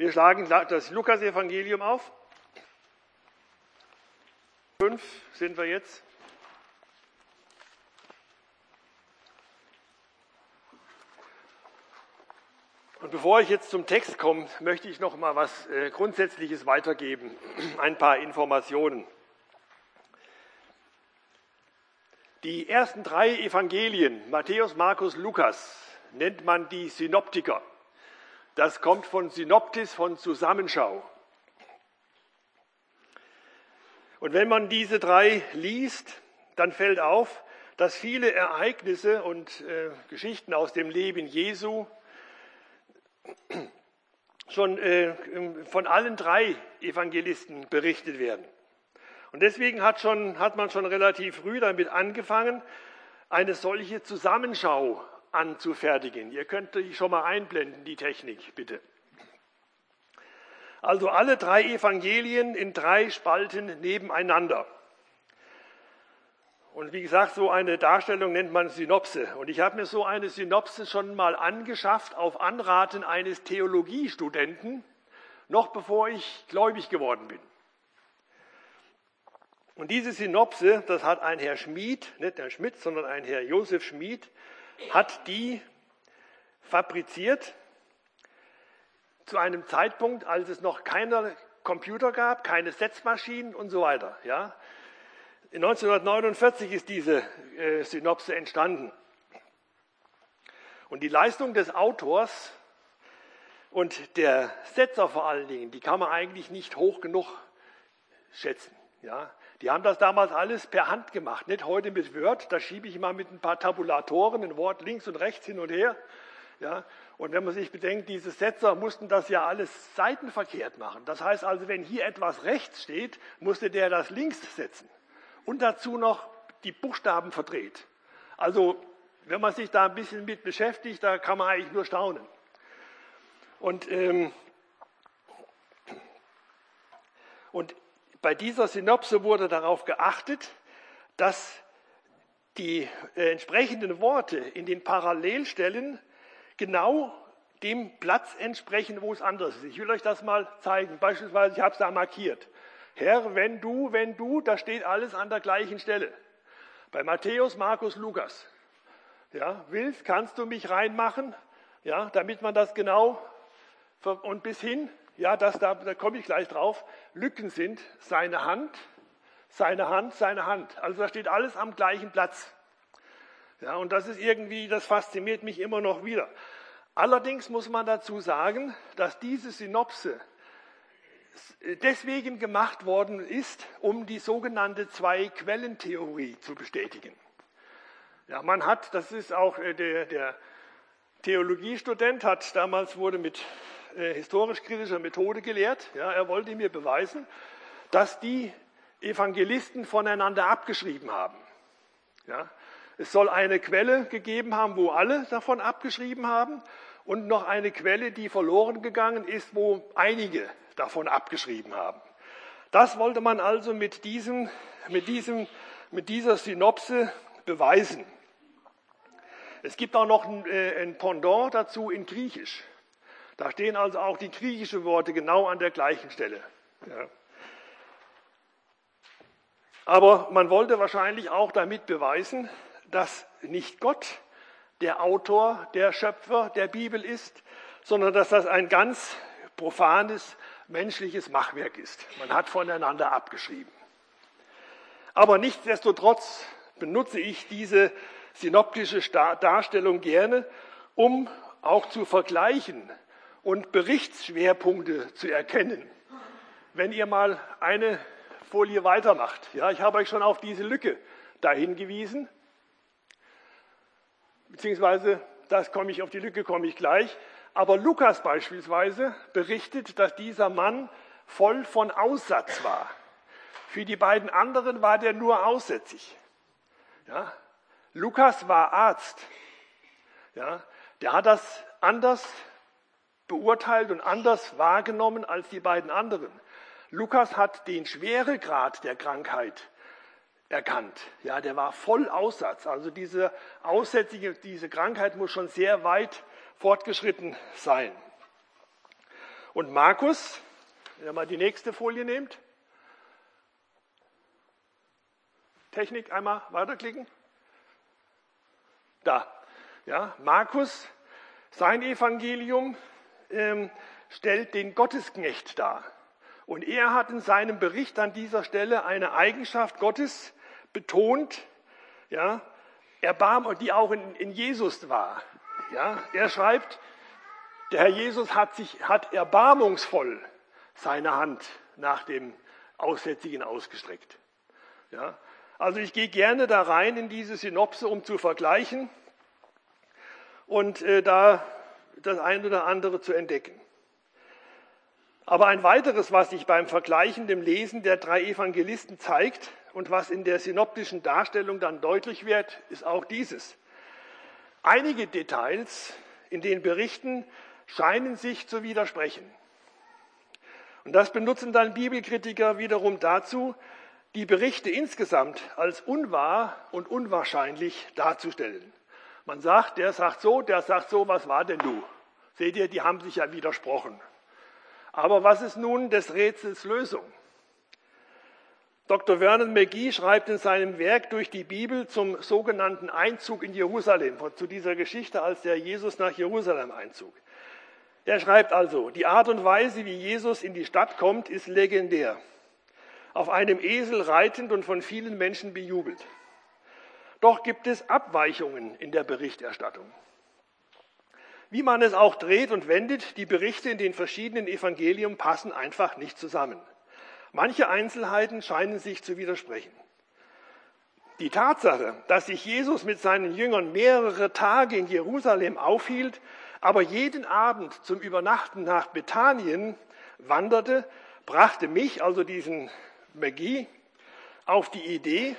Wir schlagen das Lukas-Evangelium auf. Fünf sind wir jetzt. Und bevor ich jetzt zum Text komme, möchte ich noch mal was äh, Grundsätzliches weitergeben, ein paar Informationen. Die ersten drei Evangelien, Matthäus, Markus, Lukas, nennt man die Synoptiker. Das kommt von Synoptis, von Zusammenschau. Und wenn man diese drei liest, dann fällt auf, dass viele Ereignisse und äh, Geschichten aus dem Leben Jesu schon äh, von allen drei Evangelisten berichtet werden. Und deswegen hat, schon, hat man schon relativ früh damit angefangen, eine solche Zusammenschau anzufertigen. Ihr könnt die schon mal einblenden, die Technik, bitte. Also alle drei Evangelien in drei Spalten nebeneinander. Und wie gesagt, so eine Darstellung nennt man Synopse. Und ich habe mir so eine Synopse schon mal angeschafft auf Anraten eines Theologiestudenten, noch bevor ich gläubig geworden bin. Und diese Synopse, das hat ein Herr Schmid, nicht Herr Schmidt, sondern ein Herr Josef Schmid, hat die fabriziert zu einem Zeitpunkt, als es noch keine Computer gab, keine Setzmaschinen und so weiter. Ja. 1949 ist diese äh, Synopse entstanden. Und die Leistung des Autors und der Setzer vor allen Dingen, die kann man eigentlich nicht hoch genug schätzen. Ja, die haben das damals alles per Hand gemacht, nicht heute mit Word. Da schiebe ich mal mit ein paar Tabulatoren ein Wort links und rechts hin und her. Ja, und wenn man sich bedenkt, diese Setzer mussten das ja alles seitenverkehrt machen. Das heißt also, wenn hier etwas rechts steht, musste der das links setzen und dazu noch die Buchstaben verdreht. Also wenn man sich da ein bisschen mit beschäftigt, da kann man eigentlich nur staunen. Und, ähm, und bei dieser Synopse wurde darauf geachtet, dass die äh, entsprechenden Worte in den Parallelstellen genau dem Platz entsprechen, wo es anders ist. Ich will euch das mal zeigen. Beispielsweise, ich habe es da markiert. Herr, wenn du, wenn du, da steht alles an der gleichen Stelle. Bei Matthäus, Markus, Lukas. Ja, willst, kannst du mich reinmachen? Ja, damit man das genau und bis hin, ja, das, da, da komme ich gleich drauf, Lücken sind seine Hand, seine Hand, seine Hand. Also da steht alles am gleichen Platz. Ja, und das ist irgendwie, das fasziniert mich immer noch wieder. Allerdings muss man dazu sagen, dass diese Synopse deswegen gemacht worden ist, um die sogenannte Zwei-Quellentheorie zu bestätigen. Ja, man hat, das ist auch äh, der, der Theologiestudent, hat damals wurde mit historisch-kritischer Methode gelehrt. Ja, er wollte mir beweisen, dass die Evangelisten voneinander abgeschrieben haben. Ja, es soll eine Quelle gegeben haben, wo alle davon abgeschrieben haben und noch eine Quelle, die verloren gegangen ist, wo einige davon abgeschrieben haben. Das wollte man also mit, diesem, mit, diesem, mit dieser Synopse beweisen. Es gibt auch noch ein, äh, ein Pendant dazu in Griechisch. Da stehen also auch die griechischen Worte genau an der gleichen Stelle. Ja. Aber man wollte wahrscheinlich auch damit beweisen, dass nicht Gott der Autor, der Schöpfer der Bibel ist, sondern dass das ein ganz profanes menschliches Machwerk ist. Man hat voneinander abgeschrieben. Aber nichtsdestotrotz benutze ich diese synoptische Darstellung gerne, um auch zu vergleichen und Berichtsschwerpunkte zu erkennen. Wenn ihr mal eine Folie weitermacht. Ja, ich habe euch schon auf diese Lücke da hingewiesen. Beziehungsweise, das komme ich auf die Lücke, komme ich gleich. Aber Lukas beispielsweise berichtet, dass dieser Mann voll von Aussatz war. Für die beiden anderen war der nur aussätzig. Ja? Lukas war Arzt. Ja? Der hat das anders beurteilt und anders wahrgenommen als die beiden anderen. Lukas hat den Schweregrad der Krankheit erkannt. Ja, der war voll Aussatz. Also diese aussätzige, diese Krankheit muss schon sehr weit fortgeschritten sein. Und Markus, wenn ihr mal die nächste Folie nehmt. Technik einmal weiterklicken. Da. Ja, Markus, sein Evangelium ähm, stellt den Gottesknecht dar. Und er hat in seinem Bericht an dieser Stelle eine Eigenschaft Gottes betont, ja, Erbarm, die auch in, in Jesus war. Ja, er schreibt, der Herr Jesus hat sich, hat erbarmungsvoll seine Hand nach dem Aussätzigen ausgestreckt. Ja, also ich gehe gerne da rein in diese Synopse, um zu vergleichen und äh, da das eine oder andere zu entdecken. Aber ein weiteres, was sich beim Vergleichen dem Lesen der drei Evangelisten zeigt und was in der synoptischen Darstellung dann deutlich wird, ist auch dieses. Einige Details in den Berichten scheinen sich zu widersprechen. Und das benutzen dann Bibelkritiker wiederum dazu, die Berichte insgesamt als unwahr und unwahrscheinlich darzustellen. Man sagt, der sagt so, der sagt so, was war denn du? Seht ihr, die haben sich ja widersprochen. Aber was ist nun des Rätsels Lösung? Dr. Vernon McGee schreibt in seinem Werk durch die Bibel zum sogenannten Einzug in Jerusalem, zu dieser Geschichte, als der Jesus nach Jerusalem einzog. Er schreibt also, die Art und Weise, wie Jesus in die Stadt kommt, ist legendär. Auf einem Esel reitend und von vielen Menschen bejubelt. Doch gibt es Abweichungen in der Berichterstattung. Wie man es auch dreht und wendet, die Berichte in den verschiedenen Evangelien passen einfach nicht zusammen. Manche Einzelheiten scheinen sich zu widersprechen. Die Tatsache, dass sich Jesus mit seinen Jüngern mehrere Tage in Jerusalem aufhielt, aber jeden Abend zum Übernachten nach Bethanien wanderte, brachte mich, also diesen Magie, auf die Idee,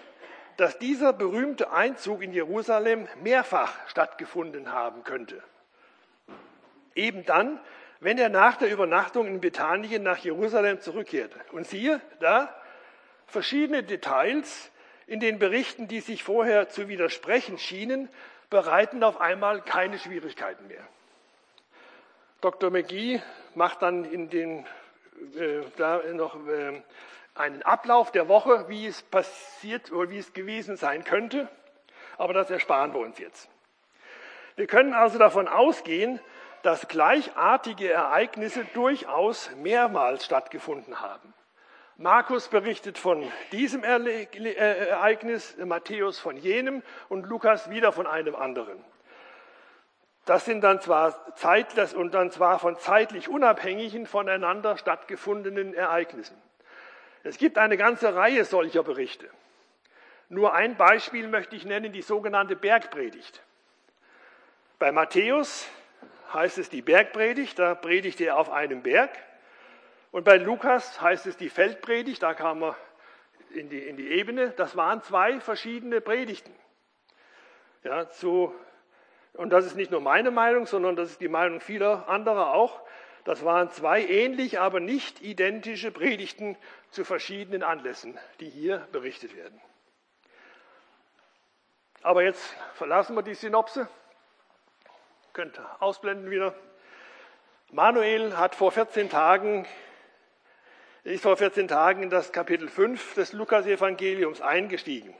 dass dieser berühmte Einzug in Jerusalem mehrfach stattgefunden haben könnte. Eben dann, wenn er nach der Übernachtung in Bethanien nach Jerusalem zurückkehrte. Und siehe, da verschiedene Details in den Berichten, die sich vorher zu widersprechen schienen, bereiten auf einmal keine Schwierigkeiten mehr. Dr. McGee macht dann in den, äh, da noch äh, einen Ablauf der Woche, wie es passiert oder wie es gewesen sein könnte, aber das ersparen wir uns jetzt. Wir können also davon ausgehen, dass gleichartige Ereignisse durchaus mehrmals stattgefunden haben. Markus berichtet von diesem äh, Ereignis, Matthäus von jenem und Lukas wieder von einem anderen. Das sind dann zwar zeitlich und dann zwar von zeitlich unabhängigen voneinander stattgefundenen Ereignissen. Es gibt eine ganze Reihe solcher Berichte. Nur ein Beispiel möchte ich nennen, die sogenannte Bergpredigt. Bei Matthäus heißt es die Bergpredigt, da predigt er auf einem Berg. Und bei Lukas heißt es die Feldpredigt, da kam er in die, in die Ebene. Das waren zwei verschiedene Predigten. Ja, zu, und das ist nicht nur meine Meinung, sondern das ist die Meinung vieler anderer auch. Das waren zwei ähnlich, aber nicht identische Predigten zu verschiedenen Anlässen, die hier berichtet werden. Aber jetzt verlassen wir die Synopse. Könnt ausblenden wieder. Manuel hat vor 14 Tagen, ist vor 14 Tagen in das Kapitel 5 des Lukas-Evangeliums eingestiegen.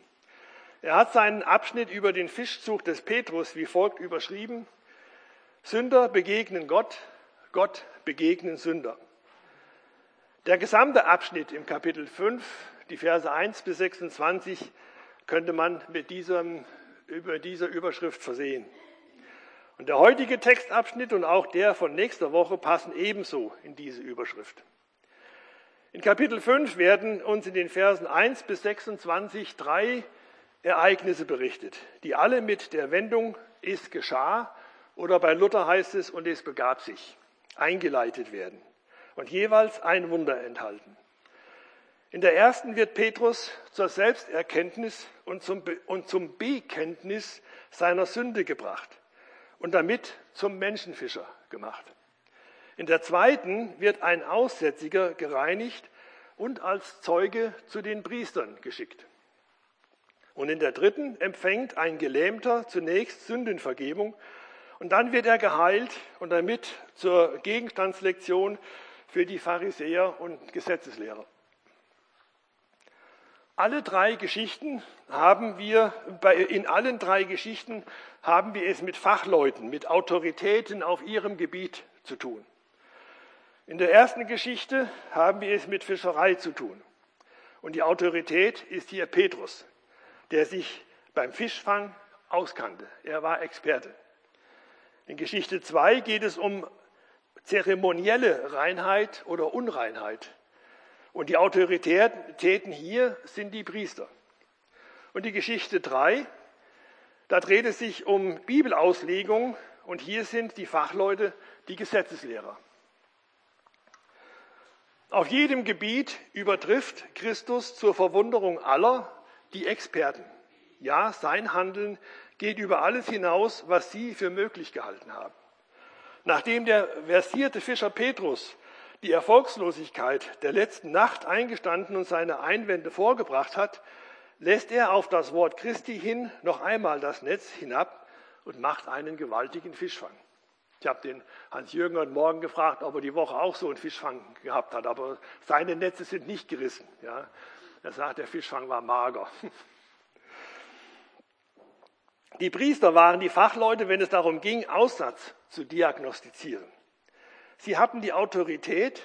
Er hat seinen Abschnitt über den Fischzug des Petrus wie folgt überschrieben. Sünder begegnen Gott, Gott begegnen Sünder. Der gesamte Abschnitt im Kapitel 5, die Verse 1 bis 26, könnte man mit diesem, über dieser Überschrift versehen. Und der heutige Textabschnitt und auch der von nächster Woche passen ebenso in diese Überschrift. In Kapitel 5 werden uns in den Versen 1 bis 26 drei Ereignisse berichtet, die alle mit der Wendung es geschah oder bei Luther heißt es und es begab sich eingeleitet werden und jeweils ein Wunder enthalten. In der ersten wird Petrus zur Selbsterkenntnis und zum, Be und zum Bekenntnis seiner Sünde gebracht und damit zum Menschenfischer gemacht. In der zweiten wird ein Aussätziger gereinigt und als Zeuge zu den Priestern geschickt. Und in der dritten empfängt ein Gelähmter zunächst Sündenvergebung Und dann wird er geheilt und damit zur Gegenstandslektion für die Pharisäer und Gesetzeslehrer. Alle drei Geschichten haben wir, in allen drei Geschichten haben wir es mit Fachleuten, mit Autoritäten auf ihrem Gebiet zu tun. In der ersten Geschichte haben wir es mit Fischerei zu tun. Und die Autorität ist hier Petrus, der sich beim Fischfang auskannte. Er war Experte. In Geschichte 2 geht es um zeremonielle Reinheit oder Unreinheit. Und die Autoritäten hier sind die Priester. Und die Geschichte 3, da dreht es sich um Bibelauslegung und hier sind die Fachleute die Gesetzeslehrer. Auf jedem Gebiet übertrifft Christus zur Verwunderung aller die Experten. Ja, sein Handeln geht über alles hinaus, was sie für möglich gehalten haben. Nachdem der versierte Fischer Petrus die Erfolgslosigkeit der letzten Nacht eingestanden und seine Einwände vorgebracht hat, lässt er auf das Wort Christi hin noch einmal das Netz hinab und macht einen gewaltigen Fischfang. Ich habe den Hans-Jürgen heute Morgen gefragt, ob er die Woche auch so einen Fischfang gehabt hat, aber seine Netze sind nicht gerissen. Ja. Er sagt, der Fischfang war mager. Die Priester waren die Fachleute, wenn es darum ging, Aussatz zu diagnostizieren. Sie hatten die Autorität,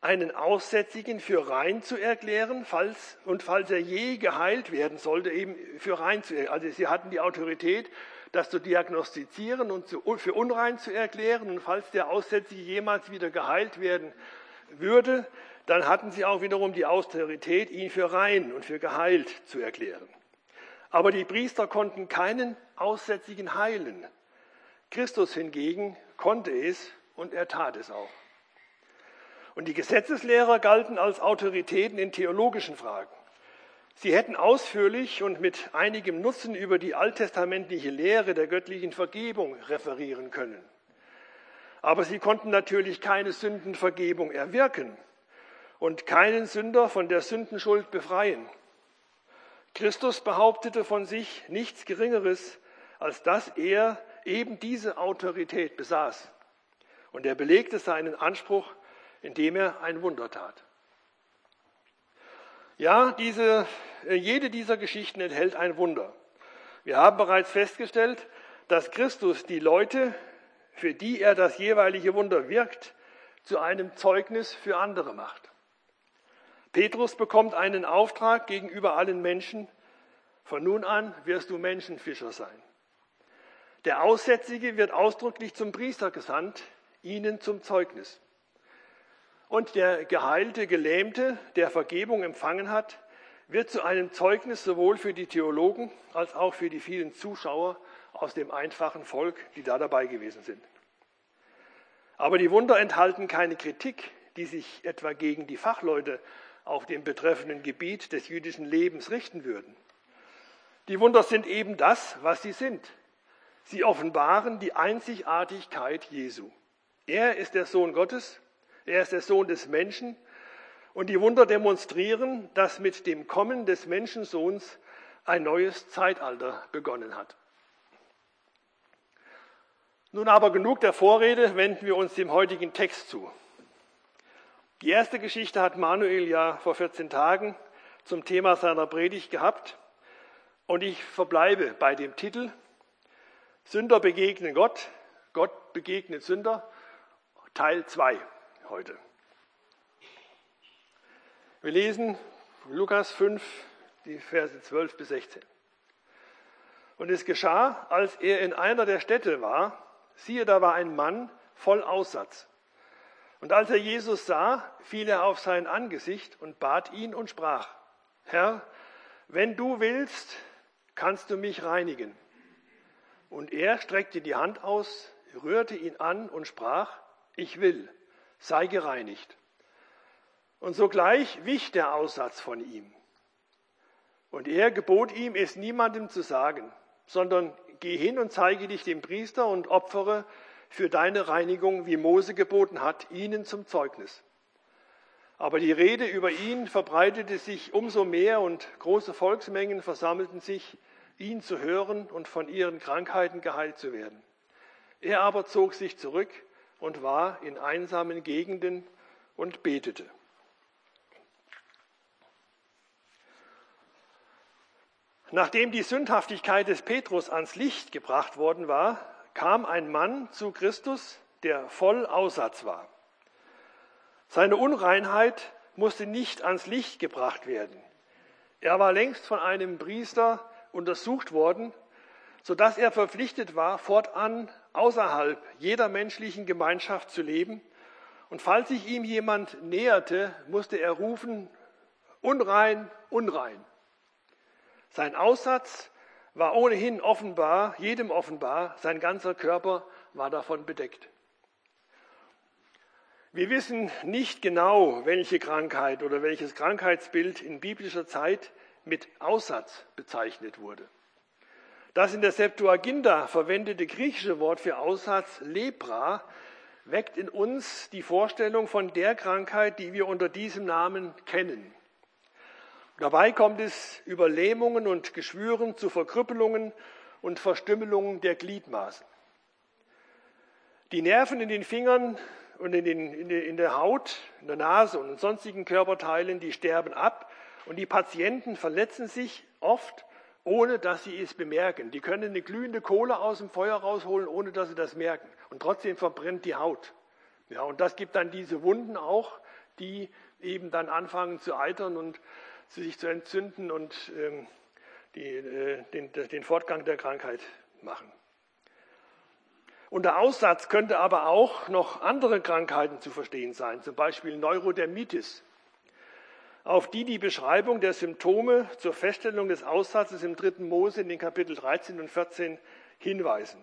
einen Aussätzigen für rein zu erklären, falls, und falls er je geheilt werden sollte, eben für rein zu erklären. Also sie hatten die Autorität, das zu diagnostizieren und für unrein zu erklären. Und falls der Aussätzige jemals wieder geheilt werden würde, dann hatten sie auch wiederum die Autorität, ihn für rein und für geheilt zu erklären. Aber die Priester konnten keinen Aussätzigen heilen. Christus hingegen konnte es und er tat es auch. Und die Gesetzeslehrer galten als Autoritäten in theologischen Fragen. Sie hätten ausführlich und mit einigem Nutzen über die alttestamentliche Lehre der göttlichen Vergebung referieren können. Aber sie konnten natürlich keine Sündenvergebung erwirken und keinen Sünder von der Sündenschuld befreien. Christus behauptete von sich nichts Geringeres, als dass er eben diese Autorität besaß. Und er belegte seinen Anspruch, indem er ein Wunder tat. Ja, diese, äh, jede dieser Geschichten enthält ein Wunder. Wir haben bereits festgestellt, dass Christus die Leute, für die er das jeweilige Wunder wirkt, zu einem Zeugnis für andere macht. Petrus bekommt einen Auftrag gegenüber allen Menschen. Von nun an wirst du Menschenfischer sein. Der Aussätzige wird ausdrücklich zum Priester gesandt, ihnen zum Zeugnis. Und der geheilte Gelähmte, der Vergebung empfangen hat, wird zu einem Zeugnis sowohl für die Theologen als auch für die vielen Zuschauer aus dem einfachen Volk, die da dabei gewesen sind. Aber die Wunder enthalten keine Kritik, die sich etwa gegen die Fachleute auf dem betreffenden Gebiet des jüdischen Lebens richten würden. Die Wunder sind eben das, was sie sind. Sie offenbaren die Einzigartigkeit Jesu. Er ist der Sohn Gottes, er ist der Sohn des Menschen und die Wunder demonstrieren, dass mit dem Kommen des Menschensohns ein neues Zeitalter begonnen hat. Nun aber genug der Vorrede, wenden wir uns dem heutigen Text zu. Die erste Geschichte hat Manuel ja vor 14 Tagen zum Thema seiner Predigt gehabt und ich verbleibe bei dem Titel Sünder begegnen Gott, Gott begegnet Sünder Teil 2 heute. Wir lesen Lukas 5, die Verse 12 bis 16. Und es geschah, als er in einer der Städte war, siehe, da war ein Mann voll Aussatz. Und als er Jesus sah, fiel er auf sein Angesicht und bat ihn und sprach, Herr, wenn du willst, kannst du mich reinigen. Und er streckte die Hand aus, rührte ihn an und sprach, ich will, sei gereinigt. Und sogleich wich der Aussatz von ihm. Und er gebot ihm, es niemandem zu sagen, sondern geh hin und zeige dich dem Priester und opfere für deine Reinigung, wie Mose geboten hat, ihnen zum Zeugnis. Aber die Rede über ihn verbreitete sich umso mehr und große Volksmengen versammelten sich, ihn zu hören und von ihren Krankheiten geheilt zu werden. Er aber zog sich zurück und war in einsamen Gegenden und betete. Nachdem die Sündhaftigkeit des Petrus ans Licht gebracht worden war, kam ein Mann zu Christus, der voll Aussatz war. Seine Unreinheit musste nicht ans Licht gebracht werden. Er war längst von einem Priester untersucht worden, sodass er verpflichtet war, fortan außerhalb jeder menschlichen Gemeinschaft zu leben. Und falls sich ihm jemand näherte, musste er rufen, unrein, unrein. Sein Aussatz war ohnehin offenbar, jedem offenbar, sein ganzer Körper war davon bedeckt. Wir wissen nicht genau, welche Krankheit oder welches Krankheitsbild in biblischer Zeit mit Aussatz bezeichnet wurde. Das in der Septuaginta verwendete griechische Wort für Aussatz, Lepra, weckt in uns die Vorstellung von der Krankheit, die wir unter diesem Namen kennen. Dabei kommt es über Lähmungen und Geschwüren zu Verkrüppelungen und Verstümmelungen der Gliedmaßen. Die Nerven in den Fingern und in, den, in, der, Haut, in der Nase und in sonstigen Körperteilen, die sterben ab und die Patienten verletzen sich oft, ohne dass sie es bemerken. Die können eine glühende Kohle aus dem Feuer rausholen, ohne dass sie das merken. Und trotzdem verbrennt die Haut. Ja, und das gibt dann diese Wunden auch, die eben dann anfangen zu eitern und sich zu entzünden und ähm, die, äh, den, den Fortgang der Krankheit machen. Unter Aussatz könnte aber auch noch andere Krankheiten zu verstehen sein, zum Beispiel Neurodermitis, auf die die Beschreibung der Symptome zur Feststellung des Aussatzes im dritten Mose in den Kapitel 13 und 14 hinweisen.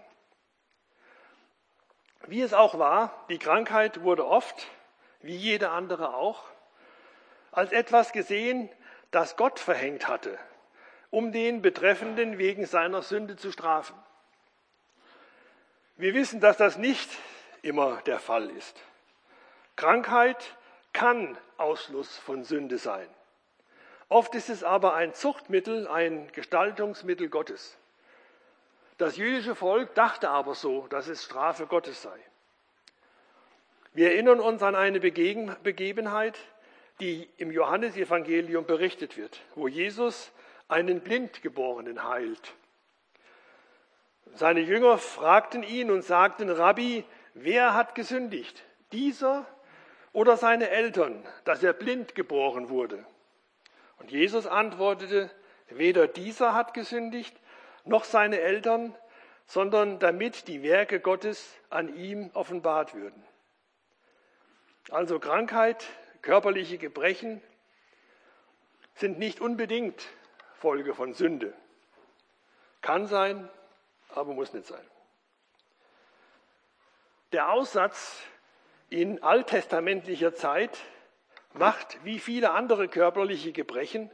Wie es auch war, die Krankheit wurde oft, wie jede andere auch, als etwas gesehen, das Gott verhängt hatte, um den Betreffenden wegen seiner Sünde zu strafen. Wir wissen, dass das nicht immer der Fall ist. Krankheit kann Ausschluss von Sünde sein. Oft ist es aber ein Zuchtmittel, ein Gestaltungsmittel Gottes. Das jüdische Volk dachte aber so, dass es Strafe Gottes sei. Wir erinnern uns an eine Begebenheit, die im Johannesevangelium berichtet wird, wo Jesus einen Blindgeborenen heilt. Seine Jünger fragten ihn und sagten, Rabbi, wer hat gesündigt? Dieser oder seine Eltern, dass er blind geboren wurde? Und Jesus antwortete, weder dieser hat gesündigt, noch seine Eltern, sondern damit die Werke Gottes an ihm offenbart würden. Also Krankheit, körperliche Gebrechen sind nicht unbedingt Folge von Sünde. Kann sein, aber muss nicht sein. Der Aussatz in alttestamentlicher Zeit macht, wie viele andere körperliche Gebrechen,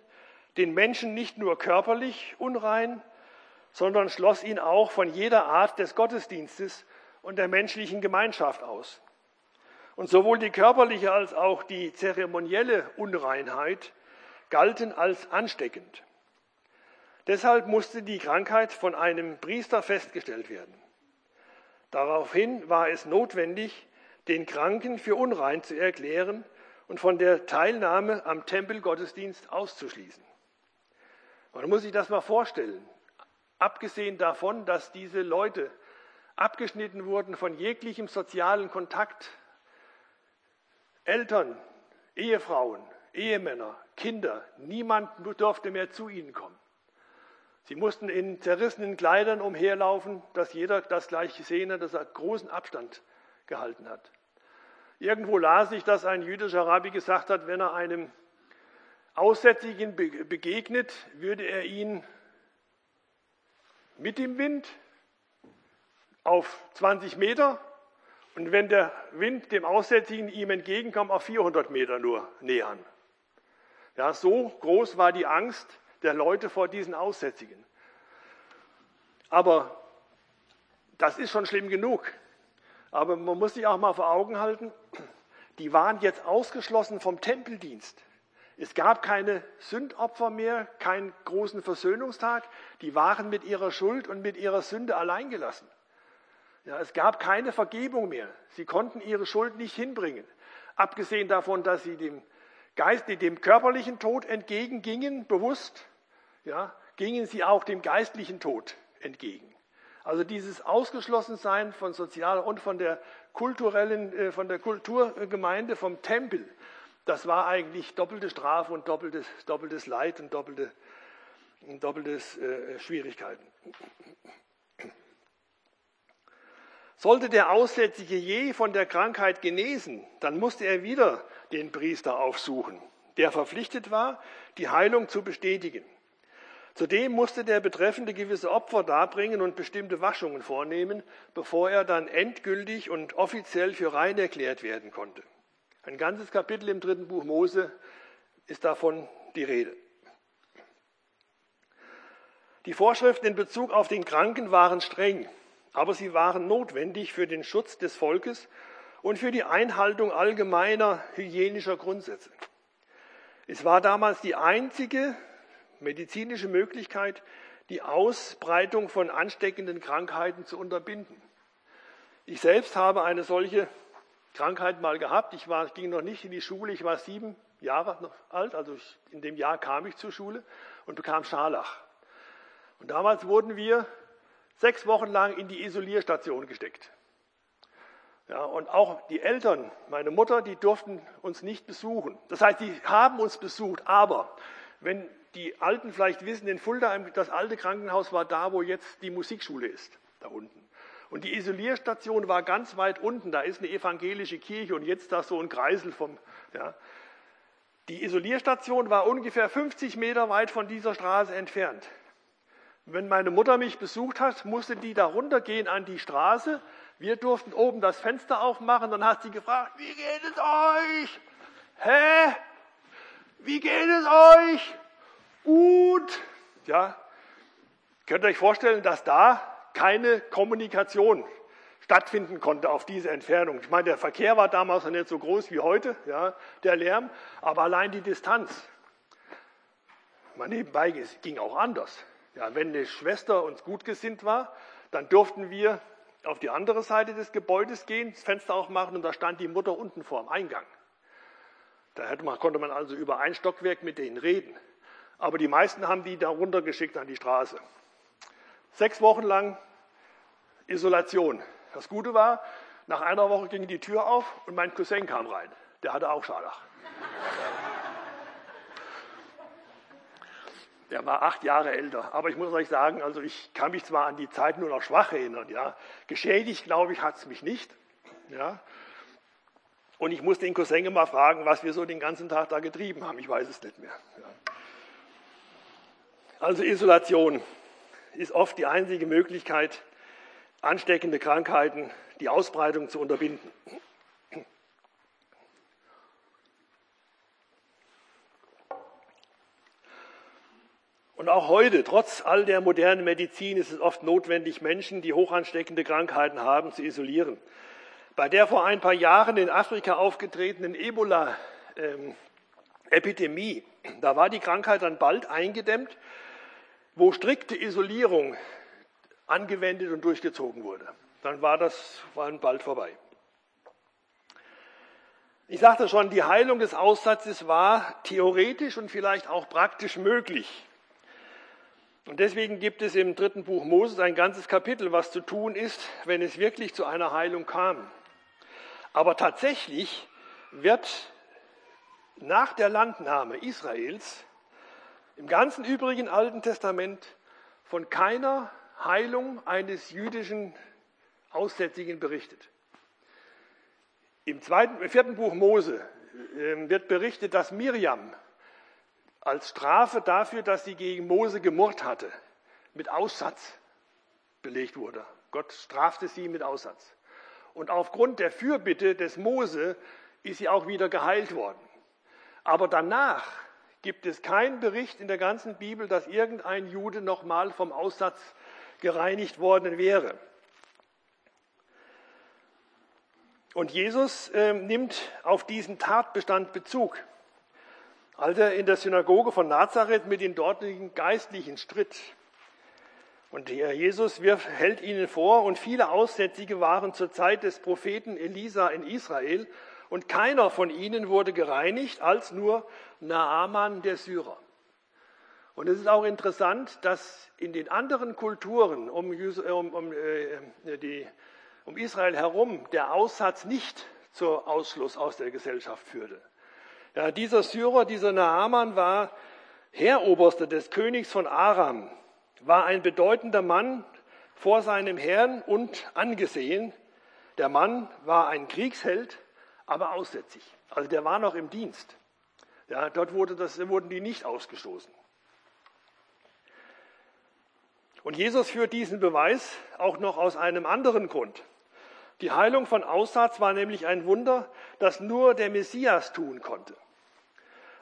den Menschen nicht nur körperlich unrein, sondern schloss ihn auch von jeder Art des Gottesdienstes und der menschlichen Gemeinschaft aus. Und sowohl die körperliche als auch die zeremonielle Unreinheit galten als ansteckend. Deshalb musste die Krankheit von einem Priester festgestellt werden. Daraufhin war es notwendig, den Kranken für unrein zu erklären und von der Teilnahme am Tempelgottesdienst auszuschließen. Man muss sich das mal vorstellen. Abgesehen davon, dass diese Leute abgeschnitten wurden von jeglichem sozialen Kontakt, Eltern, Ehefrauen, Ehemänner, Kinder, niemand durfte mehr zu ihnen kommen. Sie mussten in zerrissenen Kleidern umherlaufen, dass jeder das gleich gesehen hat, dass er großen Abstand gehalten hat. Irgendwo las ich, dass ein jüdischer Rabbi gesagt hat, wenn er einem Aussätzigen begegnet, würde er ihn mit dem Wind auf 20 Meter und wenn der Wind dem Aussätzigen ihm entgegenkommt, auf 400 Meter nur nähern. Ja, so groß war die Angst der Leute vor diesen Aussätzigen. Aber das ist schon schlimm genug. Aber man muss sich auch mal vor Augen halten, die waren jetzt ausgeschlossen vom Tempeldienst. Es gab keine Sündopfer mehr, keinen großen Versöhnungstag. Die waren mit ihrer Schuld und mit ihrer Sünde alleingelassen. Ja, es gab keine Vergebung mehr. Sie konnten ihre Schuld nicht hinbringen. Abgesehen davon, dass sie dem Geist, dem körperlichen Tod entgegengingen, bewusst, ja, gingen sie auch dem geistlichen Tod entgegen. Also dieses Ausgeschlossensein von sozialer und von der kulturellen, äh, von der Kulturgemeinde, vom Tempel, das war eigentlich doppelte Strafe und doppeltes, doppeltes Leid und doppelte, doppeltes äh, Schwierigkeiten. Sollte der Aussätzige je von der Krankheit genesen, dann musste er wieder den Priester aufsuchen, der verpflichtet war, die Heilung zu bestätigen. Zudem musste der Betreffende gewisse Opfer darbringen und bestimmte Waschungen vornehmen, bevor er dann endgültig und offiziell für rein erklärt werden konnte. Ein ganzes Kapitel im dritten Buch Mose ist davon die Rede. Die Vorschriften in Bezug auf den Kranken waren streng aber sie waren notwendig für den Schutz des Volkes und für die Einhaltung allgemeiner hygienischer Grundsätze. Es war damals die einzige medizinische Möglichkeit, die Ausbreitung von ansteckenden Krankheiten zu unterbinden. Ich selbst habe eine solche Krankheit mal gehabt. Ich war, ging noch nicht in die Schule, ich war sieben Jahre alt, also in dem Jahr kam ich zur Schule und bekam Scharlach. Und damals wurden wir sechs Wochen lang in die Isolierstation gesteckt. Ja, und auch die Eltern, meine Mutter, die durften uns nicht besuchen. Das heißt, die haben uns besucht, aber wenn die Alten vielleicht wissen, in Fulda, das alte Krankenhaus war da, wo jetzt die Musikschule ist, da unten. Und die Isolierstation war ganz weit unten, da ist eine evangelische Kirche und jetzt da so ein Kreisel vom, ja. Die Isolierstation war ungefähr 50 Meter weit von dieser Straße entfernt. Wenn meine Mutter mich besucht hat, musste die da runtergehen an die Straße. Wir durften oben das Fenster aufmachen. Dann hat sie gefragt, wie geht es euch? Hä? Wie geht es euch? Gut. Ja. Könnt ihr euch vorstellen, dass da keine Kommunikation stattfinden konnte auf diese Entfernung. Ich meine, der Verkehr war damals noch nicht so groß wie heute, ja, der Lärm, aber allein die Distanz. Mal nebenbei, es ging auch anders. Ja, wenn eine Schwester uns gut gesinnt war, dann durften wir auf die andere Seite des Gebäudes gehen, das Fenster aufmachen und da stand die Mutter unten vor dem Eingang. Da man, konnte man also über ein Stockwerk mit denen reden. Aber die meisten haben die da runtergeschickt an die Straße. Sechs Wochen lang Isolation. Das Gute war, nach einer Woche ging die Tür auf und mein Cousin kam rein. Der hatte auch Scharlach. Der war acht Jahre älter. Aber ich muss euch sagen, also ich kann mich zwar an die Zeit nur noch schwach erinnern. Ja. Geschädigt, glaube ich, hat es mich nicht. Ja. Und ich muss den Cousin immer fragen, was wir so den ganzen Tag da getrieben haben. Ich weiß es nicht mehr. Ja. Also Isolation ist oft die einzige Möglichkeit, ansteckende Krankheiten, die Ausbreitung zu unterbinden. Und auch heute, trotz all der modernen Medizin, ist es oft notwendig, Menschen, die hochansteckende Krankheiten haben, zu isolieren. Bei der vor ein paar Jahren in Afrika aufgetretenen Ebola-Epidemie, da war die Krankheit dann bald eingedämmt, wo strikte Isolierung angewendet und durchgezogen wurde. Dann war das war bald vorbei. Ich sagte schon, die Heilung des Aussatzes war theoretisch und vielleicht auch praktisch möglich. Und deswegen gibt es im dritten Buch Moses ein ganzes Kapitel, was zu tun ist, wenn es wirklich zu einer Heilung kam. Aber tatsächlich wird nach der Landnahme Israels im ganzen übrigen Alten Testament von keiner Heilung eines jüdischen Aussätzigen berichtet. Im, zweiten, im vierten Buch Mose äh, wird berichtet, dass Miriam als Strafe dafür, dass sie gegen Mose gemurrt hatte, mit Aussatz belegt wurde. Gott strafte sie mit Aussatz. Und aufgrund der Fürbitte des Mose ist sie auch wieder geheilt worden. Aber danach gibt es keinen Bericht in der ganzen Bibel, dass irgendein Jude nochmal vom Aussatz gereinigt worden wäre. Und Jesus äh, nimmt auf diesen Tatbestand Bezug als er in der Synagoge von Nazareth mit den dortigen Geistlichen stritt. Und Jesus wirft, hält ihnen vor, und viele Aussätzige waren zur Zeit des Propheten Elisa in Israel, und keiner von ihnen wurde gereinigt, als nur Naaman der Syrer. Und es ist auch interessant, dass in den anderen Kulturen um, äh, um Israel herum der Aussatz nicht zur Ausschluss aus der Gesellschaft führte. Ja, dieser Syrer, dieser Naaman war Heeroberster des Königs von Aram, war ein bedeutender Mann vor seinem Herrn und angesehen. Der Mann war ein Kriegsheld, aber aussätzig. Also der war noch im Dienst. Ja, dort wurde das, wurden die nicht ausgestoßen. Und Jesus führt diesen Beweis auch noch aus einem anderen Grund. Die Heilung von Aussatz war nämlich ein Wunder, das nur der Messias tun konnte.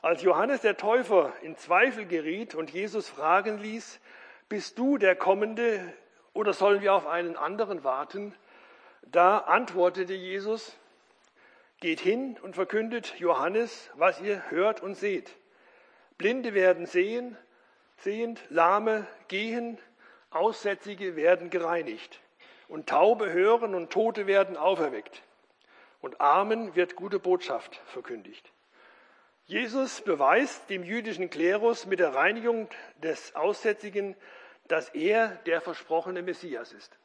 Als Johannes der Täufer in Zweifel geriet und Jesus fragen ließ, bist du der Kommende oder sollen wir auf einen anderen warten? Da antwortete Jesus, geht hin und verkündet Johannes, was ihr hört und seht. Blinde werden sehen, sehend, Lahme gehen, Aussätzige werden gereinigt und Taube hören und Tote werden auferweckt und Armen wird gute Botschaft verkündigt. Jesus beweist dem jüdischen Klerus mit der Reinigung des Aussätzigen, dass er der versprochene Messias ist.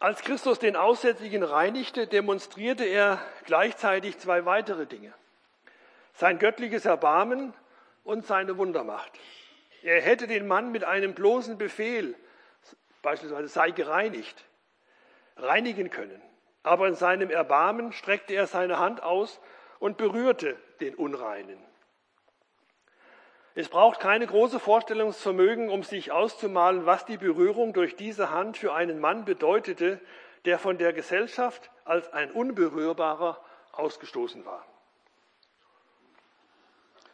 Als Christus den Aussätzigen reinigte, demonstrierte er gleichzeitig zwei weitere Dinge. Sein göttliches Erbarmen und seine Wundermacht. Er hätte den Mann mit einem bloßen Befehl, beispielsweise sei gereinigt, reinigen können. Aber in seinem Erbarmen streckte er seine Hand aus und berührte den Unreinen. Es braucht keine große Vorstellungsvermögen, um sich auszumalen, was die Berührung durch diese Hand für einen Mann bedeutete, der von der Gesellschaft als ein Unberührbarer ausgestoßen war.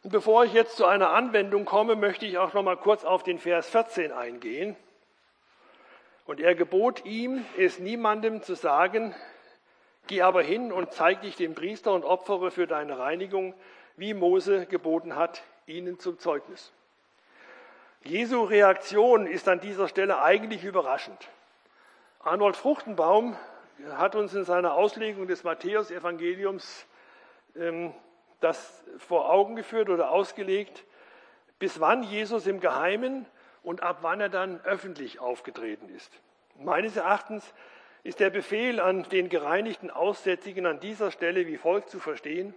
Und bevor ich jetzt zu einer Anwendung komme, möchte ich auch noch mal kurz auf den Vers 14 eingehen. Und er gebot ihm, es niemandem zu sagen, geh aber hin und zeig dich dem Priester und opfere für deine Reinigung, wie Mose geboten hat, ihnen zum Zeugnis. Jesu Reaktion ist an dieser Stelle eigentlich überraschend. Arnold Fruchtenbaum hat uns in seiner Auslegung des Matthäusevangeliums ähm, das vor Augen geführt oder ausgelegt, bis wann Jesus im Geheimen und ab wann er dann öffentlich aufgetreten ist. Meines Erachtens ist der Befehl an den gereinigten Aussätzigen an dieser Stelle wie folgt zu verstehen.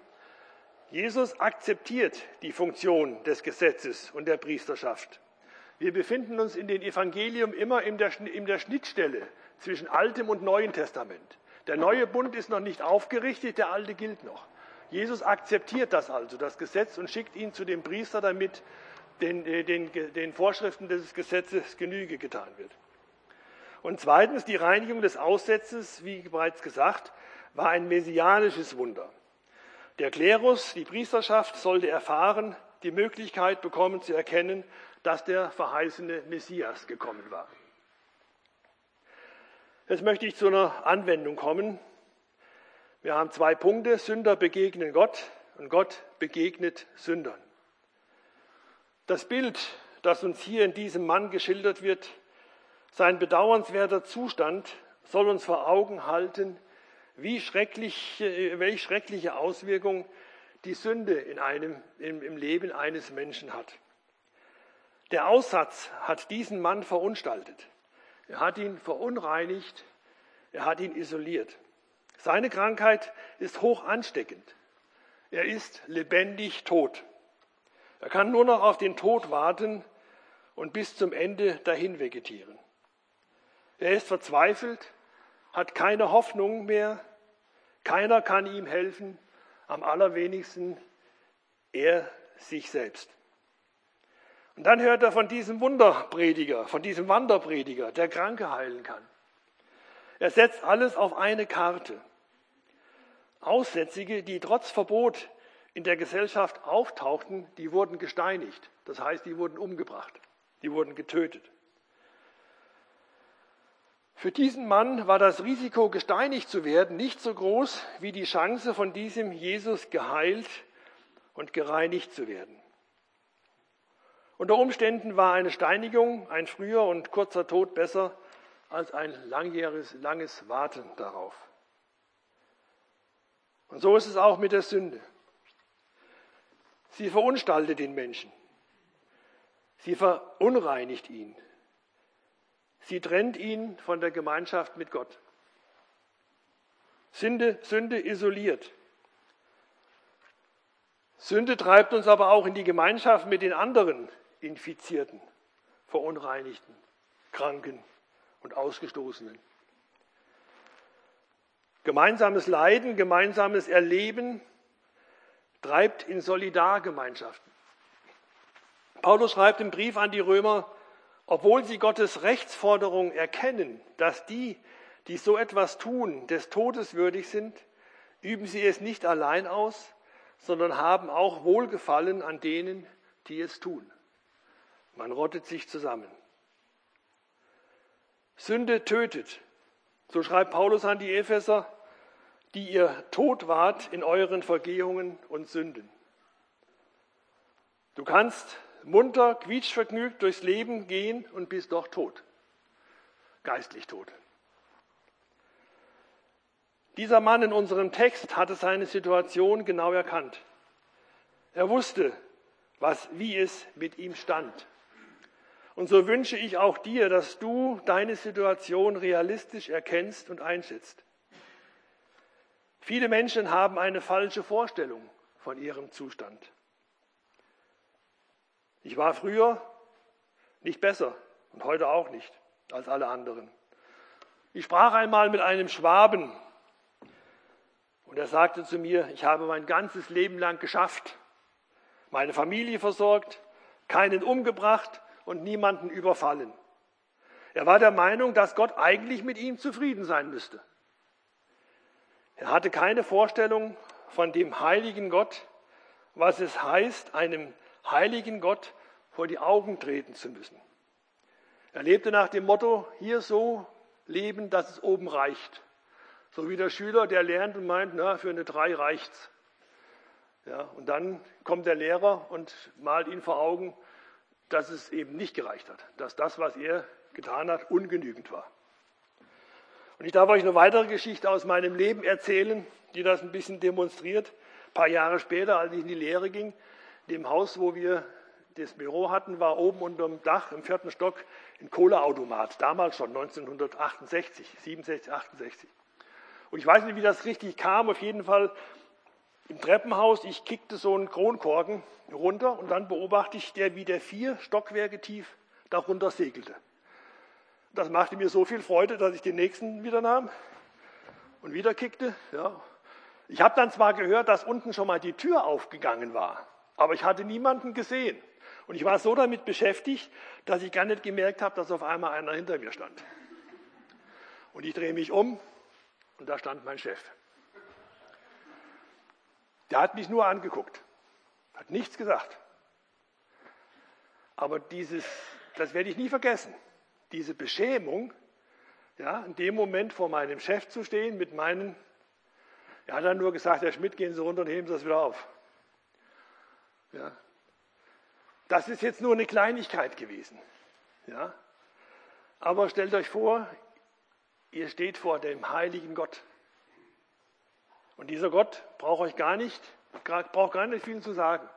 Jesus akzeptiert die Funktion des Gesetzes und der Priesterschaft. Wir befinden uns in den Evangelium immer in der, in der Schnittstelle zwischen Altem und Neuen Testament. Der neue Bund ist noch nicht aufgerichtet, der alte gilt noch. Jesus akzeptiert das also, das Gesetz, und schickt ihn zu dem Priester, damit den, äh, den, den Vorschriften des Gesetzes Genüge getan wird. Und zweitens, die Reinigung des Aussetzes, wie bereits gesagt, war ein messianisches Wunder. Der Klerus, die Priesterschaft, sollte erfahren, die Möglichkeit bekommen zu erkennen, dass der verheißene Messias gekommen war. Jetzt möchte ich zu einer Anwendung kommen. Wir haben zwei Punkte. Sünder begegnen Gott und Gott begegnet Sündern. Das Bild, das uns hier in diesem Mann geschildert wird, sein bedauernswerter Zustand, soll uns vor Augen halten, wie schrecklich, welche schreckliche Auswirkung die Sünde in einem, im, im Leben eines Menschen hat. Der Aussatz hat diesen Mann verunstaltet. Er hat ihn verunreinigt. Er hat ihn isoliert. Seine Krankheit ist hoch ansteckend. Er ist lebendig tot. Er kann nur noch auf den Tod warten und bis zum Ende dahin vegetieren. Er ist verzweifelt, hat keine Hoffnung mehr, keiner kann ihm helfen, am allerwenigsten er sich selbst. Und dann hört er von diesem Wunderprediger, von diesem Wanderprediger, der Kranke heilen kann. Er setzt alles auf eine Karte. Aussätzige, die trotz Verbot in der Gesellschaft auftauchten, die wurden gesteinigt. Das heißt, die wurden umgebracht, die wurden getötet. Für diesen Mann war das Risiko, gesteinigt zu werden, nicht so groß wie die Chance, von diesem Jesus geheilt und gereinigt zu werden. Unter Umständen war eine Steinigung, ein früher und kurzer Tod besser als ein langjähriges, langes Warten darauf. Und so ist es auch mit der Sünde. Sie verunstaltet den Menschen. Sie verunreinigt ihn. Sie trennt ihn von der Gemeinschaft mit Gott. Sünde, Sünde isoliert. Sünde treibt uns aber auch in die Gemeinschaft mit den anderen Infizierten, Verunreinigten, Kranken und Ausgestoßenen. Gemeinsames Leiden, gemeinsames Erleben treibt in Solidargemeinschaften. Paulus schreibt im Brief an die Römer, obwohl sie Gottes Rechtsforderung erkennen, dass die, die so etwas tun, des Todes würdig sind, üben sie es nicht allein aus, sondern haben auch Wohlgefallen an denen, die es tun. Man rottet sich zusammen. Sünde tötet. So schreibt Paulus an die Epheser, die ihr tot wart in euren Vergehungen und Sünden. Du kannst munter, quietschvergnügt durchs Leben gehen und bist doch tot. Geistlich tot. Dieser Mann in unserem Text hatte seine Situation genau erkannt. Er wusste, was, wie es mit ihm stand. Und so wünsche ich auch dir, dass du deine Situation realistisch erkennst und einschätzt. Viele Menschen haben eine falsche Vorstellung von ihrem Zustand. Ich war früher nicht besser und heute auch nicht als alle anderen. Ich sprach einmal mit einem Schwaben und er sagte zu mir, ich habe mein ganzes Leben lang geschafft, meine Familie versorgt, keinen umgebracht und niemanden überfallen. Er war der Meinung, dass Gott eigentlich mit ihm zufrieden sein müsste. Er hatte keine Vorstellung von dem heiligen Gott, was es heißt, einem heiligen Gott vor die Augen treten zu müssen. Er lebte nach dem Motto, hier so leben, dass es oben reicht. So wie der Schüler, der lernt und meint, na, für eine drei reicht's. Ja, und dann kommt der Lehrer und malt ihn vor Augen, dass es eben nicht gereicht hat, dass das, was er getan hat, ungenügend war. Und ich darf euch eine weitere Geschichte aus meinem Leben erzählen, die das ein bisschen demonstriert. Ein paar Jahre später, als ich in die Lehre ging, in dem Haus, wo wir das Büro hatten, war oben unter dem Dach im vierten Stock ein Kohleautomat, damals schon 1968, 67, 68. Und ich weiß nicht, wie das richtig kam, auf jeden Fall im Treppenhaus, ich kickte so einen Kronkorken runter und dann beobachte ich, der wie der vier Stockwerke tief darunter segelte. Das machte mir so viel Freude, dass ich den nächsten wieder nahm und wieder kickte. Ja. Ich habe dann zwar gehört, dass unten schon mal die Tür aufgegangen war, aber ich hatte niemanden gesehen. Und ich war so damit beschäftigt, dass ich gar nicht gemerkt habe, dass auf einmal einer hinter mir stand. Und ich drehe mich um und da stand mein Chef. Der hat mich nur angeguckt, hat nichts gesagt. Aber dieses, das werde ich nie vergessen, diese Beschämung, ja, in dem Moment vor meinem Chef zu stehen mit meinen, er hat dann nur gesagt, Herr Schmidt, gehen Sie runter und heben Sie das wieder auf. Ja, das ist jetzt nur eine Kleinigkeit gewesen. Ja? Aber stellt euch vor, ihr steht vor dem heiligen Gott. Und dieser Gott braucht euch gar nicht, braucht gar nicht viel zu sagen.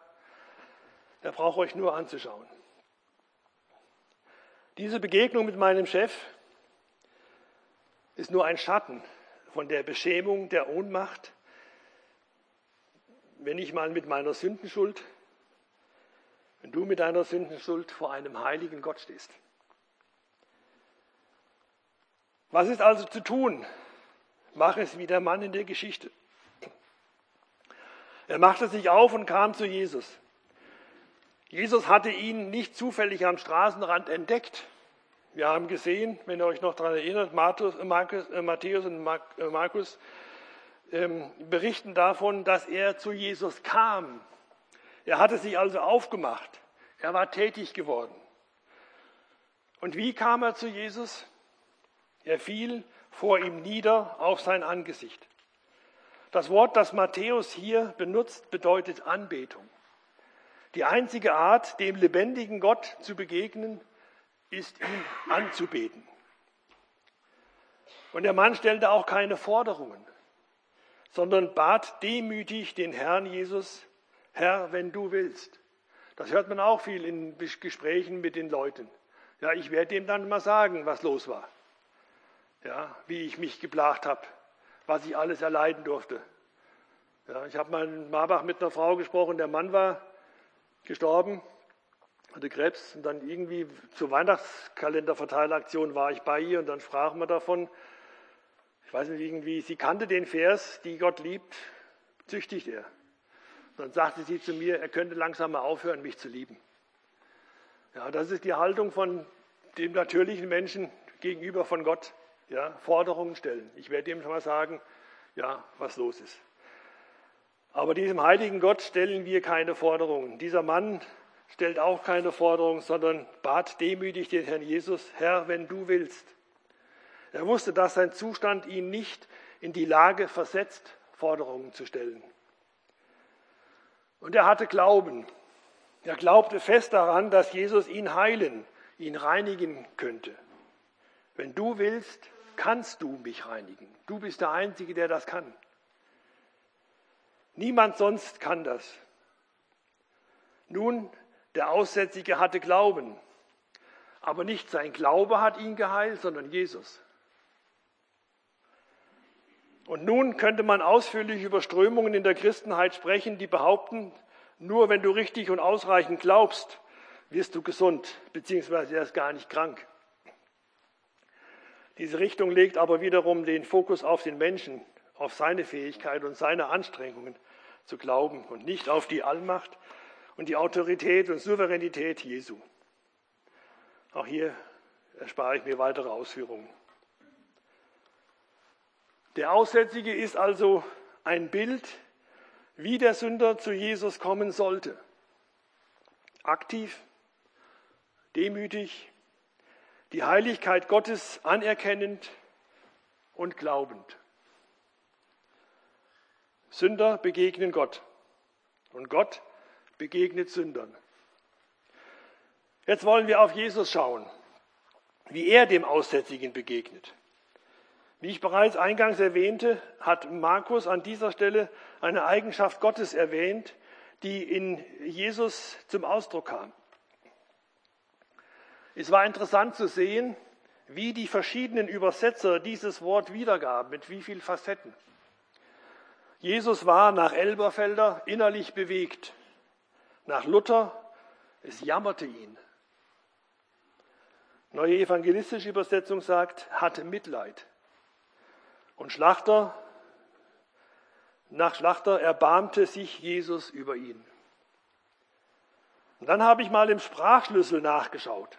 Er braucht euch nur anzuschauen. Diese Begegnung mit meinem Chef ist nur ein Schatten von der Beschämung, der Ohnmacht, wenn ich mal mit meiner Sündenschuld wenn du mit deiner Sündenschuld vor einem heiligen Gott stehst. Was ist also zu tun? Mach es wie der Mann in der Geschichte. Er machte sich auf und kam zu Jesus. Jesus hatte ihn nicht zufällig am Straßenrand entdeckt. Wir haben gesehen, wenn ihr euch noch daran erinnert, Markus, äh, Matthäus und äh, Markus ähm, berichten davon, dass er zu Jesus kam er hatte sich also aufgemacht. Er war tätig geworden. Und wie kam er zu Jesus? Er fiel vor ihm nieder auf sein Angesicht. Das Wort, das Matthäus hier benutzt, bedeutet Anbetung. Die einzige Art, dem lebendigen Gott zu begegnen, ist ihn anzubeten. Und der Mann stellte auch keine Forderungen, sondern bat demütig den Herrn Jesus, Herr, wenn du willst. Das hört man auch viel in Gesprächen mit den Leuten. Ja, ich werde dem dann mal sagen, was los war. Ja, wie ich mich geplagt habe, was ich alles erleiden durfte. Ja, ich habe mal in Marbach mit einer Frau gesprochen, der Mann war gestorben, hatte Krebs und dann irgendwie zur Weihnachtskalenderverteilaktion war ich bei ihr und dann sprachen wir davon, ich weiß nicht, irgendwie, sie kannte den Vers, die Gott liebt, züchtigt er. Dann sagte sie zu mir, er könnte langsam mal aufhören, mich zu lieben. Ja, das ist die Haltung von dem natürlichen Menschen gegenüber von Gott. Ja, Forderungen stellen. Ich werde ihm schon mal sagen, ja, was los ist. Aber diesem heiligen Gott stellen wir keine Forderungen. Dieser Mann stellt auch keine Forderungen, sondern bat demütig den Herrn Jesus, Herr, wenn du willst. Er wusste, dass sein Zustand ihn nicht in die Lage versetzt, Forderungen zu stellen. Und er hatte Glauben. Er glaubte fest daran, dass Jesus ihn heilen, ihn reinigen könnte. Wenn du willst, kannst du mich reinigen. Du bist der Einzige, der das kann. Niemand sonst kann das. Nun, der Aussätzige hatte Glauben, aber nicht sein Glaube hat ihn geheilt, sondern Jesus. Und nun könnte man ausführlich über Strömungen in der Christenheit sprechen, die behaupten, nur wenn du richtig und ausreichend glaubst, wirst du gesund, beziehungsweise erst gar nicht krank. Diese Richtung legt aber wiederum den Fokus auf den Menschen, auf seine Fähigkeit und seine Anstrengungen zu glauben und nicht auf die Allmacht und die Autorität und Souveränität Jesu. Auch hier erspare ich mir weitere Ausführungen. Der Aussätzige ist also ein Bild, wie der Sünder zu Jesus kommen sollte. Aktiv, demütig, die Heiligkeit Gottes anerkennend und glaubend. Sünder begegnen Gott und Gott begegnet Sündern. Jetzt wollen wir auf Jesus schauen, wie er dem Aussätzigen begegnet. Wie ich bereits eingangs erwähnte, hat Markus an dieser Stelle eine Eigenschaft Gottes erwähnt, die in Jesus zum Ausdruck kam. Es war interessant zu sehen, wie die verschiedenen Übersetzer dieses Wort wiedergaben, mit wie vielen Facetten. Jesus war nach Elberfelder innerlich bewegt. Nach Luther, es jammerte ihn. Neue evangelistische Übersetzung sagt, hatte Mitleid. Und Schlachter, nach Schlachter erbarmte sich Jesus über ihn. Und dann habe ich mal im Sprachschlüssel nachgeschaut.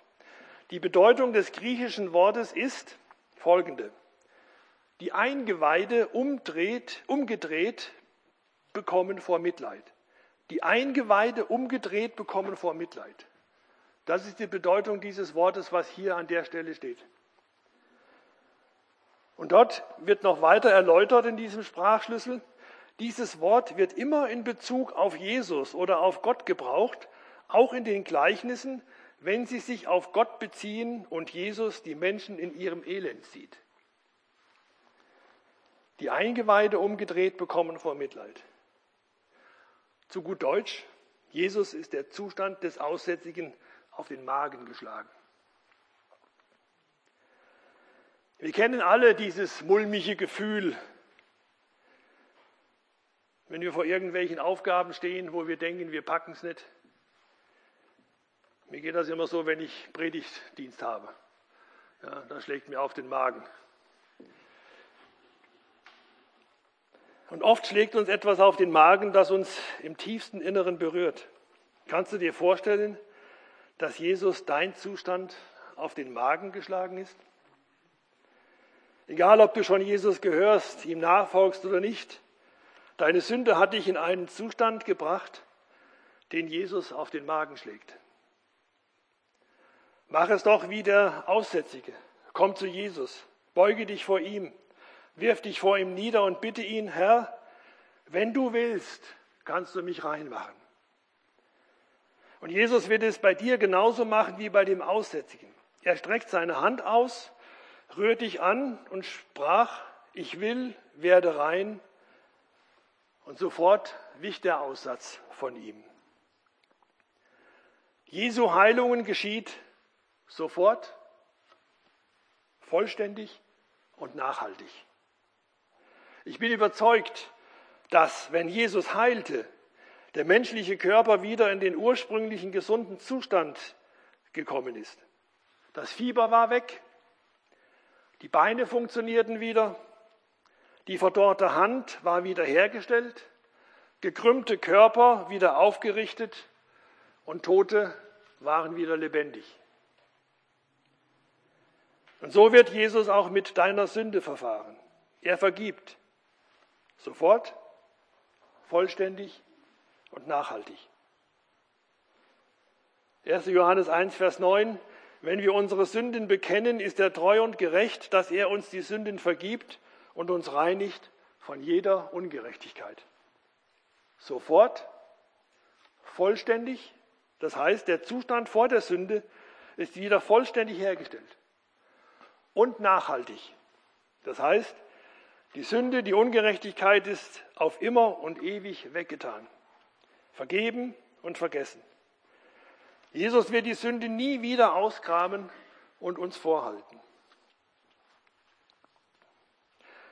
Die Bedeutung des griechischen Wortes ist folgende die Eingeweide umdreht, umgedreht bekommen vor Mitleid. Die Eingeweide umgedreht bekommen vor Mitleid. Das ist die Bedeutung dieses Wortes, was hier an der Stelle steht. Und dort wird noch weiter erläutert in diesem Sprachschlüssel, dieses Wort wird immer in Bezug auf Jesus oder auf Gott gebraucht, auch in den Gleichnissen, wenn sie sich auf Gott beziehen und Jesus die Menschen in ihrem Elend sieht die Eingeweide umgedreht bekommen vor Mitleid. Zu gut Deutsch, Jesus ist der Zustand des Aussätzigen auf den Magen geschlagen. Wir kennen alle dieses mulmige Gefühl, wenn wir vor irgendwelchen Aufgaben stehen, wo wir denken, wir packen es nicht. Mir geht das immer so, wenn ich Predigtdienst habe. Ja, da schlägt mir auf den Magen. Und oft schlägt uns etwas auf den Magen, das uns im tiefsten Inneren berührt. Kannst du dir vorstellen, dass Jesus dein Zustand auf den Magen geschlagen ist? Egal, ob du schon Jesus gehörst, ihm nachfolgst oder nicht, deine Sünde hat dich in einen Zustand gebracht, den Jesus auf den Magen schlägt. Mach es doch wie der Aussätzige. Komm zu Jesus, beuge dich vor ihm, wirf dich vor ihm nieder und bitte ihn, Herr, wenn du willst, kannst du mich reinmachen. Und Jesus wird es bei dir genauso machen wie bei dem Aussätzigen. Er streckt seine Hand aus, rührt dich an und sprach, ich will, werde rein. Und sofort wich der Aussatz von ihm. Jesu Heilungen geschieht sofort, vollständig und nachhaltig. Ich bin überzeugt, dass wenn Jesus heilte, der menschliche Körper wieder in den ursprünglichen gesunden Zustand gekommen ist. Das Fieber war weg, die Beine funktionierten wieder, die verdorrte Hand war wieder hergestellt, gekrümmte Körper wieder aufgerichtet und Tote waren wieder lebendig. Und so wird Jesus auch mit deiner Sünde verfahren. Er vergibt. Sofort, vollständig und nachhaltig. 1. Johannes 1, Vers 9. Wenn wir unsere Sünden bekennen, ist er treu und gerecht, dass er uns die Sünden vergibt und uns reinigt von jeder Ungerechtigkeit. Sofort, vollständig, das heißt, der Zustand vor der Sünde ist wieder vollständig hergestellt und nachhaltig. Das heißt, die Sünde, die Ungerechtigkeit ist auf immer und ewig weggetan. Vergeben und vergessen. Jesus wird die Sünde nie wieder ausgraben und uns vorhalten.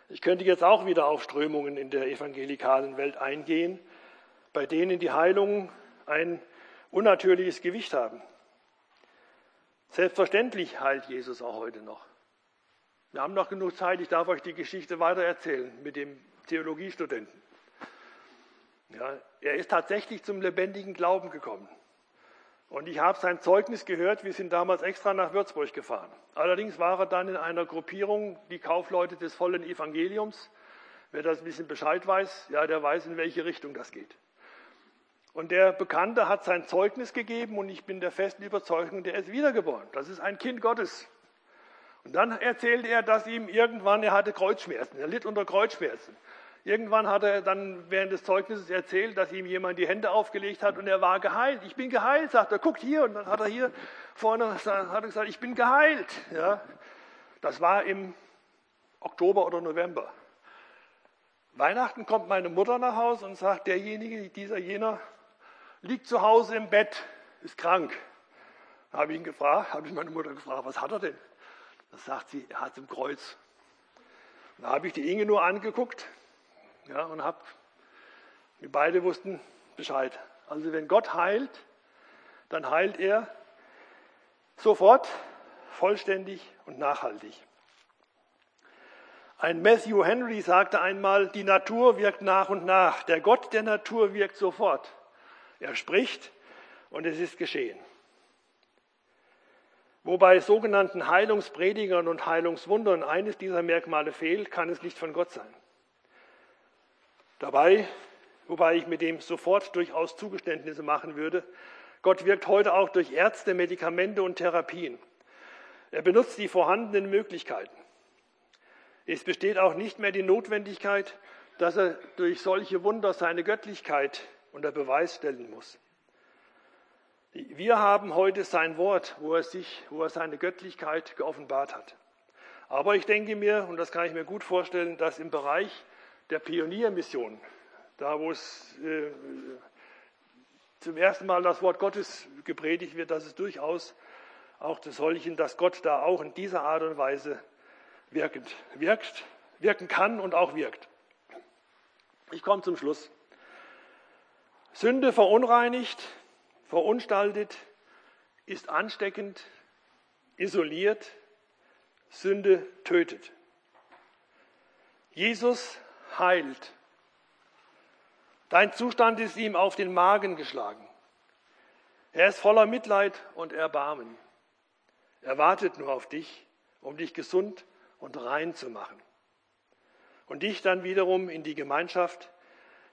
Ich könnte jetzt auch wieder auf Strömungen in der evangelikalen Welt eingehen, bei denen die Heilungen ein unnatürliches Gewicht haben. Selbstverständlich heilt Jesus auch heute noch. Wir haben noch genug Zeit, ich darf euch die Geschichte weiter erzählen mit dem Theologiestudenten. Ja, er ist tatsächlich zum lebendigen Glauben gekommen. Und ich habe sein Zeugnis gehört, wir sind damals extra nach Würzburg gefahren. Allerdings war er dann in einer Gruppierung, die Kaufleute des vollen Evangeliums. Wer das ein bisschen Bescheid weiß, ja, der weiß, in welche Richtung das geht. Und der Bekannte hat sein Zeugnis gegeben und ich bin der festen Überzeugung, der ist wiedergeboren. Das ist ein Kind Gottes. Und dann erzählte er, dass ihm irgendwann, er hatte Kreuzschmerzen, er litt unter Kreuzschmerzen. Irgendwann hat er dann während des Zeugnisses erzählt, dass ihm jemand die Hände aufgelegt hat und er war geheilt. Ich bin geheilt, sagt er. Guckt hier. Und dann hat er hier vorne hat er gesagt, ich bin geheilt. Ja, das war im Oktober oder November. Weihnachten kommt meine Mutter nach Hause und sagt, derjenige, dieser jener, liegt zu Hause im Bett, ist krank. Da habe ich ihn gefragt, habe ich meine Mutter gefragt, was hat er denn? Das sagt sie, er hat im Kreuz. Da habe ich die Inge nur angeguckt ja, und habe, wir beide wussten Bescheid. Also wenn Gott heilt, dann heilt er sofort, vollständig und nachhaltig. Ein Matthew Henry sagte einmal, die Natur wirkt nach und nach, der Gott der Natur wirkt sofort. Er spricht und es ist geschehen. Wo bei sogenannten Heilungspredigern und Heilungswundern eines dieser Merkmale fehlt, kann es nicht von Gott sein. Dabei, wobei ich mit dem sofort durchaus Zugeständnisse machen würde, Gott wirkt heute auch durch Ärzte, Medikamente und Therapien. Er benutzt die vorhandenen Möglichkeiten. Es besteht auch nicht mehr die Notwendigkeit, dass er durch solche Wunder seine Göttlichkeit unter Beweis stellen muss. Wir haben heute sein Wort, wo er sich, wo er seine Göttlichkeit geoffenbart hat. Aber ich denke mir, und das kann ich mir gut vorstellen, dass im Bereich der Pioniermission, da wo es äh, zum ersten Mal das Wort Gottes gepredigt wird, dass es durchaus auch des solchen, dass Gott da auch in dieser Art und Weise wirkend, wirkt, wirken kann und auch wirkt. Ich komme zum Schluss. Sünde verunreinigt, verunstaltet, ist ansteckend, isoliert, Sünde tötet. Jesus heilt. Dein Zustand ist ihm auf den Magen geschlagen. Er ist voller Mitleid und Erbarmen. Er wartet nur auf dich, um dich gesund und rein zu machen. Und dich dann wiederum in die Gemeinschaft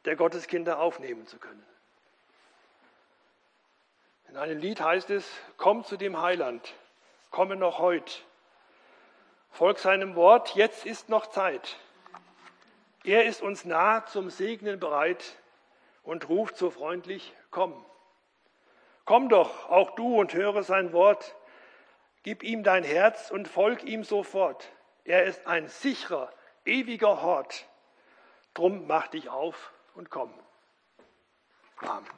der Gotteskinder aufnehmen zu können. In einem Lied heißt es, komm zu dem Heiland, komme noch heut. Folg seinem Wort, jetzt ist noch Zeit. Er ist uns nah zum Segnen bereit und ruft so freundlich, komm. Komm doch, auch du, und höre sein Wort. Gib ihm dein Herz und folg ihm sofort. Er ist ein sicherer, ewiger Hort. Drum mach dich auf und komm. Amen.